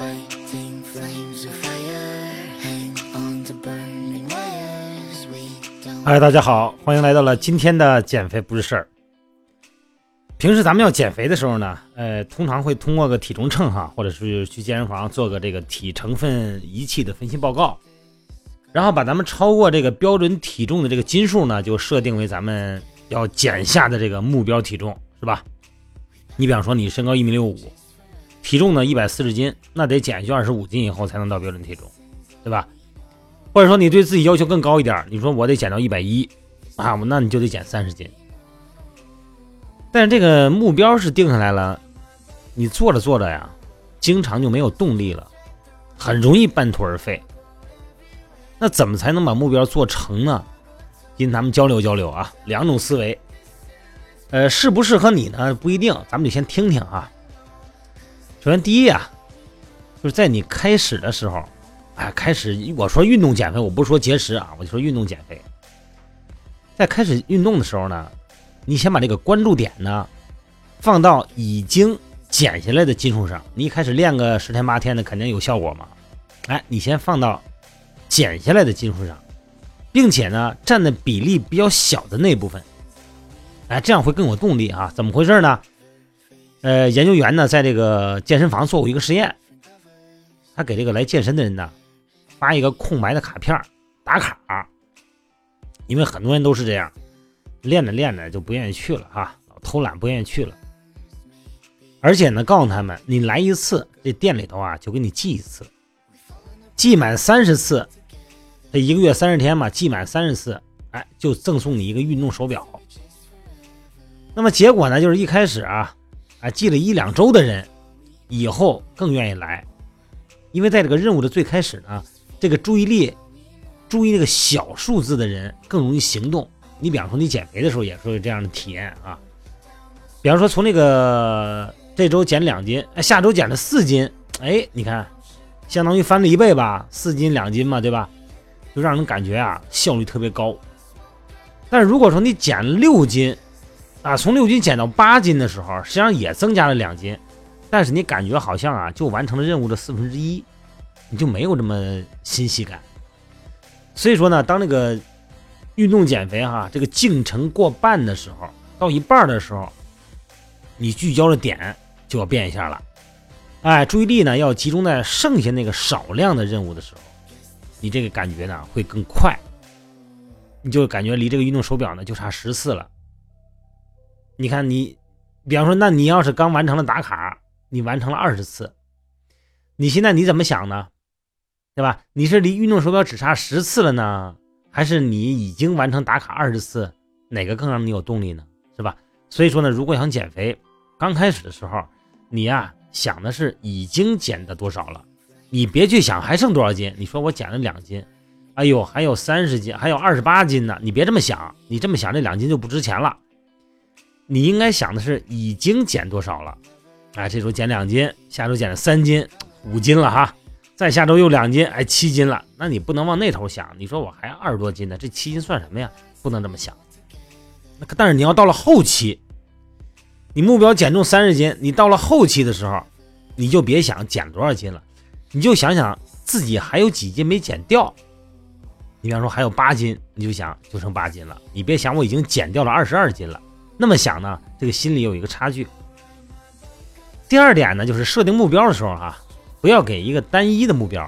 fighting flames of fire. Hang on to burning wires. We don't. 嗨，大家好，欢迎来到了今天的减肥不是事儿。平时咱们要减肥的时候呢，呃，通常会通过个体重秤哈，或者是去健身房做个这个体成分仪器的分析报告，然后把咱们超过这个标准体重的这个斤数呢，就设定为咱们要减下的这个目标体重，是吧？你比方说你身高一米六五，体重呢一百四十斤，那得减去二十五斤以后才能到标准体重，对吧？或者说你对自己要求更高一点，你说我得减到一百一啊，那你就得减三十斤。但是这个目标是定下来了，你做着做着呀，经常就没有动力了，很容易半途而废。那怎么才能把目标做成呢？跟咱们交流交流啊，两种思维，呃，适不适合你呢？不一定，咱们就先听听啊。首先第一呀，就是在你开始的时候，哎，开始我说运动减肥，我不是说节食啊，我就说运动减肥。在开始运动的时候呢，你先把这个关注点呢放到已经减下来的斤数上。你一开始练个十天八天的，肯定有效果嘛。哎，你先放到减下来的斤数上，并且呢占的比例比较小的那部分，哎，这样会更有动力啊。怎么回事呢？呃，研究员呢在这个健身房做过一个实验，他给这个来健身的人呢发一个空白的卡片打卡，因为很多人都是这样，练着练着就不愿意去了哈，老偷懒不愿意去了。而且呢，告诉他们，你来一次，这店里头啊就给你记一次，记满三十次，这一个月三十天嘛，记满三十次，哎，就赠送你一个运动手表。那么结果呢，就是一开始啊，啊记了一两周的人，以后更愿意来，因为在这个任务的最开始呢，这个注意力。注意那个小数字的人更容易行动。你比方说，你减肥的时候也会有这样的体验啊。比方说，从那个这周减两斤，哎，下周减了四斤，哎，你看，相当于翻了一倍吧，四斤两斤嘛，对吧？就让人感觉啊，效率特别高。但是如果说你减六斤，啊，从六斤减到八斤的时候，实际上也增加了两斤，但是你感觉好像啊，就完成了任务的四分之一，你就没有这么欣喜感。所以说呢，当那个运动减肥哈，这个进程过半的时候，到一半的时候，你聚焦的点就要变一下了，哎，注意力呢要集中在剩下那个少量的任务的时候，你这个感觉呢会更快，你就感觉离这个运动手表呢就差十次了。你看你，比方说，那你要是刚完成了打卡，你完成了二十次，你现在你怎么想呢？对吧？你是离运动手表只差十次了呢，还是你已经完成打卡二十次？哪个更让你有动力呢？是吧？所以说呢，如果想减肥，刚开始的时候，你呀想的是已经减的多少了，你别去想还剩多少斤。你说我减了两斤，哎呦，还有三十斤，还有二十八斤呢。你别这么想，你这么想这两斤就不值钱了。你应该想的是已经减多少了，哎，这周减两斤，下周减了三斤，五斤了哈。再下周又两斤，哎，七斤了。那你不能往那头想。你说我还二十多斤呢，这七斤算什么呀？不能这么想。那但是你要到了后期，你目标减重三十斤，你到了后期的时候，你就别想减多少斤了，你就想想自己还有几斤没减掉。你比方说还有八斤，你就想就剩八斤了。你别想我已经减掉了二十二斤了，那么想呢，这个心里有一个差距。第二点呢，就是设定目标的时候哈。不要给一个单一的目标，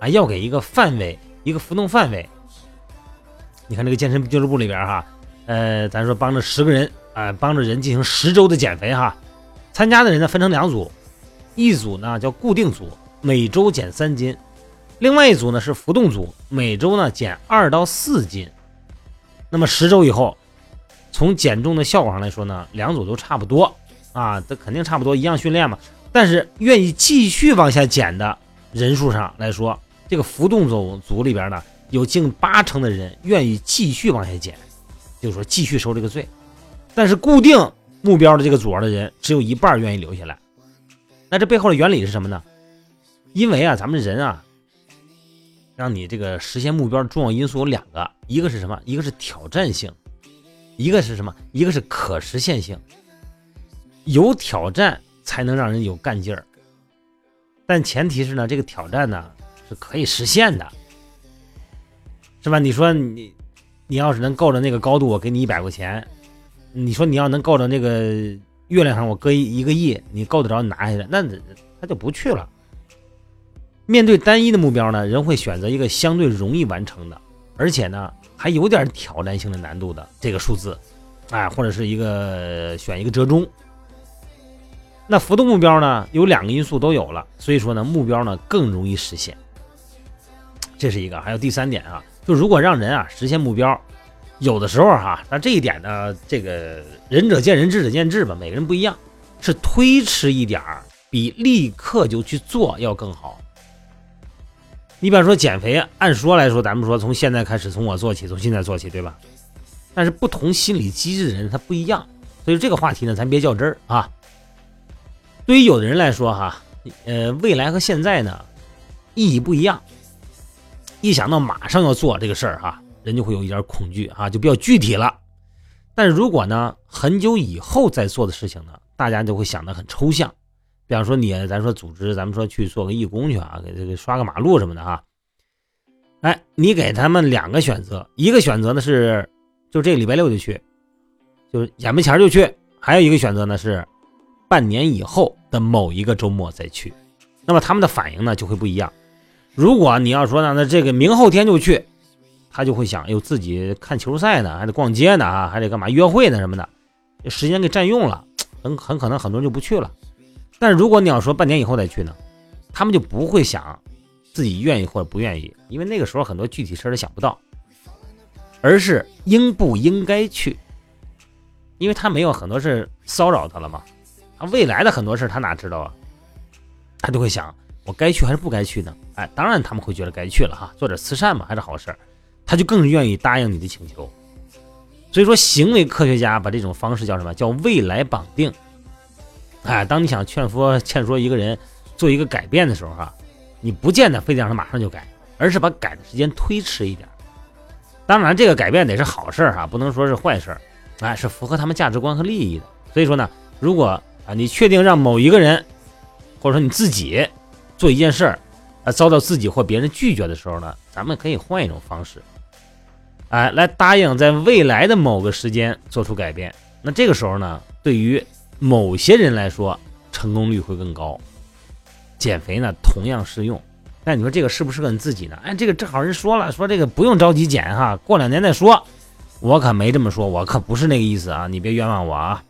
啊，要给一个范围，一个浮动范围。你看这个健身俱乐部里边哈，呃，咱说帮着十个人，啊，帮着人进行十周的减肥哈。参加的人呢分成两组，一组呢叫固定组，每周减三斤；另外一组呢是浮动组，每周呢减二到四斤。那么十周以后，从减重的效果上来说呢，两组都差不多啊，这肯定差不多，一样训练嘛。但是愿意继续往下减的人数上来说，这个浮动组组里边呢，有近八成的人愿意继续往下减，就是说继续受这个罪。但是固定目标的这个组的人，只有一半愿意留下来。那这背后的原理是什么呢？因为啊，咱们人啊，让你这个实现目标的重要因素有两个，一个是什么？一个是挑战性，一个是什么？一个是可实现性。有挑战。才能让人有干劲儿。但前提是呢，这个挑战呢是可以实现的，是吧？你说你你要是能够着那个高度，我给你一百块钱；你说你要能够着那个月亮上，我搁一一个亿，你够得着拿下来，那他就不去了。面对单一的目标呢，人会选择一个相对容易完成的，而且呢还有点挑战性的难度的这个数字，哎，或者是一个选一个折中。那浮动目标呢，有两个因素都有了，所以说呢，目标呢更容易实现。这是一个，还有第三点啊，就如果让人啊实现目标，有的时候哈，那这一点呢，这个仁者见仁，智者见智吧，每个人不一样，是推迟一点儿，比立刻就去做要更好。你比方说减肥，按说来说，咱们说从现在开始，从我做起，从现在做起，对吧？但是不同心理机制的人他不一样，所以这个话题呢，咱别较真儿啊。对于有的人来说，哈，呃，未来和现在呢，意义不一样。一想到马上要做这个事儿，哈，人就会有一点恐惧，哈，就比较具体了。但如果呢，很久以后再做的事情呢，大家就会想得很抽象。比方说你，咱说组织，咱们说去做个义工去啊，给这个刷个马路什么的哈。哎，你给他们两个选择，一个选择呢是，就这礼拜六就去，就是眼巴前就去；还有一个选择呢是。半年以后的某一个周末再去，那么他们的反应呢就会不一样。如果你要说呢，那这个明后天就去，他就会想，哎呦，自己看球赛呢，还得逛街呢啊，还得干嘛约会呢什么的，时间给占用了，很很可能很多人就不去了。但是如果你要说半年以后再去呢，他们就不会想自己愿意或者不愿意，因为那个时候很多具体事儿都想不到，而是应不应该去，因为他没有很多事骚扰他了嘛。他未来的很多事他哪知道啊？他就会想，我该去还是不该去呢？哎，当然他们会觉得该去了哈，做点慈善嘛，还是好事儿，他就更愿意答应你的请求。所以说，行为科学家把这种方式叫什么？叫未来绑定。哎，当你想劝说劝说一个人做一个改变的时候哈，你不见得非得让他马上就改，而是把改的时间推迟一点。当然，这个改变得是好事儿哈，不能说是坏事儿，哎，是符合他们价值观和利益的。所以说呢，如果啊，你确定让某一个人，或者说你自己做一件事儿，啊，遭到自己或别人拒绝的时候呢，咱们可以换一种方式，哎，来答应在未来的某个时间做出改变。那这个时候呢，对于某些人来说，成功率会更高。减肥呢，同样适用。但你说这个适不适合你自己呢？哎，这个正好人说了，说这个不用着急减哈，过两年再说。我可没这么说，我可不是那个意思啊，你别冤枉我啊。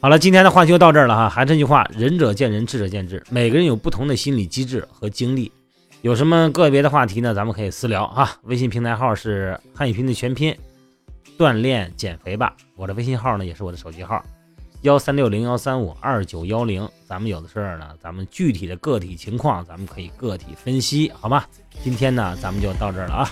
好了，今天的话就到这儿了哈。还是那句话，仁者见仁，智者见智。每个人有不同的心理机制和经历，有什么个别的话题呢？咱们可以私聊哈。微信平台号是汉语拼音的全拼，锻炼减肥吧。我的微信号呢也是我的手机号，幺三六零幺三五二九幺零咱们有的事儿呢咱们具体的个体情况咱们可以个体分析好吗？今天呢咱们就到这儿了啊。